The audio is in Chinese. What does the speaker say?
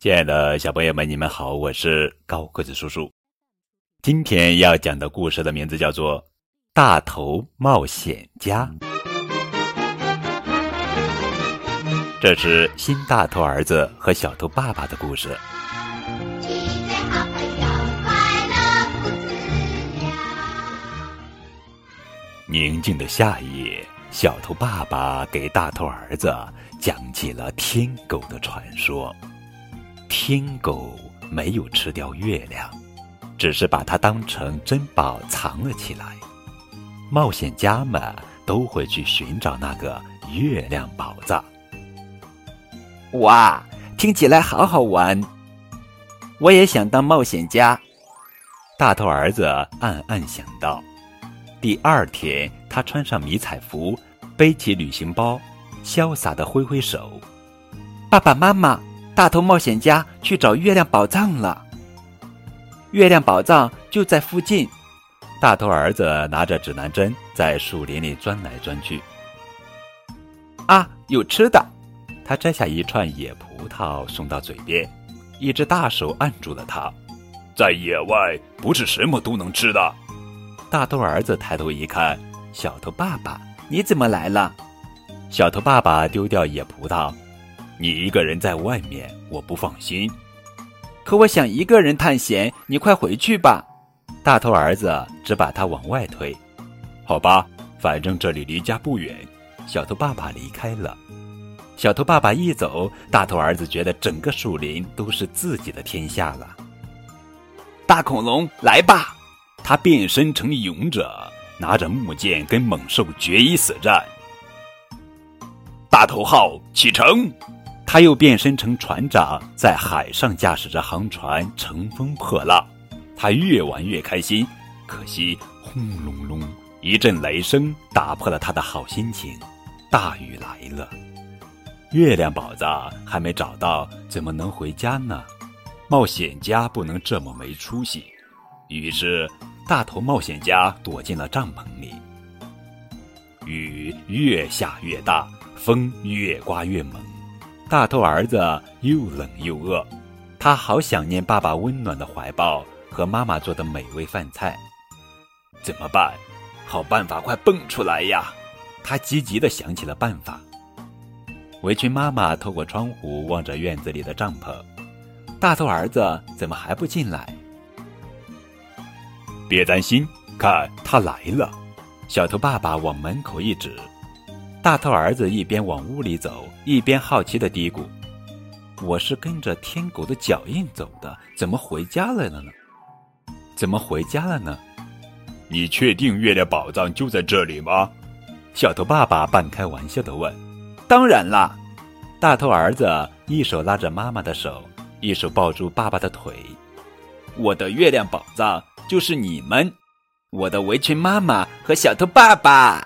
亲爱的小朋友们，你们好，我是高个子叔叔。今天要讲的故事的名字叫做《大头冒险家》。这是新大头儿子和小头爸爸的故事。宁静的夏夜，小头爸爸给大头儿子讲起了天狗的传说。天狗没有吃掉月亮，只是把它当成珍宝藏了起来。冒险家们都会去寻找那个月亮宝藏。哇，听起来好好玩！我也想当冒险家。大头儿子暗暗想到。第二天，他穿上迷彩服，背起旅行包，潇洒的挥挥手：“爸爸妈妈，大头冒险家去找月亮宝藏了。月亮宝藏就在附近。”大头儿子拿着指南针在树林里钻来钻去。啊，有吃的！他摘下一串野葡萄送到嘴边，一只大手按住了他。在野外，不是什么都能吃的。大头儿子抬头一看，小头爸爸，你怎么来了？小头爸爸丢掉野葡萄，你一个人在外面，我不放心。可我想一个人探险，你快回去吧。大头儿子只把他往外推。好吧，反正这里离家不远。小头爸爸离开了。小头爸爸一走，大头儿子觉得整个树林都是自己的天下了。大恐龙，来吧！他变身成勇者，拿着木剑跟猛兽决一死战。大头号启程，他又变身成船长，在海上驾驶着航船乘风破浪。他越玩越开心，可惜轰隆隆一阵雷声打破了他的好心情。大雨来了，月亮宝藏还没找到，怎么能回家呢？冒险家不能这么没出息。于是。大头冒险家躲进了帐篷里。雨越下越大，风越刮越猛，大头儿子又冷又饿，他好想念爸爸温暖的怀抱和妈妈做的美味饭菜。怎么办？好办法快蹦出来呀！他积极的想起了办法。围裙妈妈透过窗户望着院子里的帐篷，大头儿子怎么还不进来？别担心，看他来了。小头爸爸往门口一指，大头儿子一边往屋里走，一边好奇的嘀咕：“我是跟着天狗的脚印走的，怎么回家来了呢？怎么回家了呢？”你确定月亮宝藏就在这里吗？小头爸爸半开玩笑的问。当然啦，大头儿子一手拉着妈妈的手，一手抱住爸爸的腿。我的月亮宝藏。就是你们，我的围裙妈妈和小头爸爸。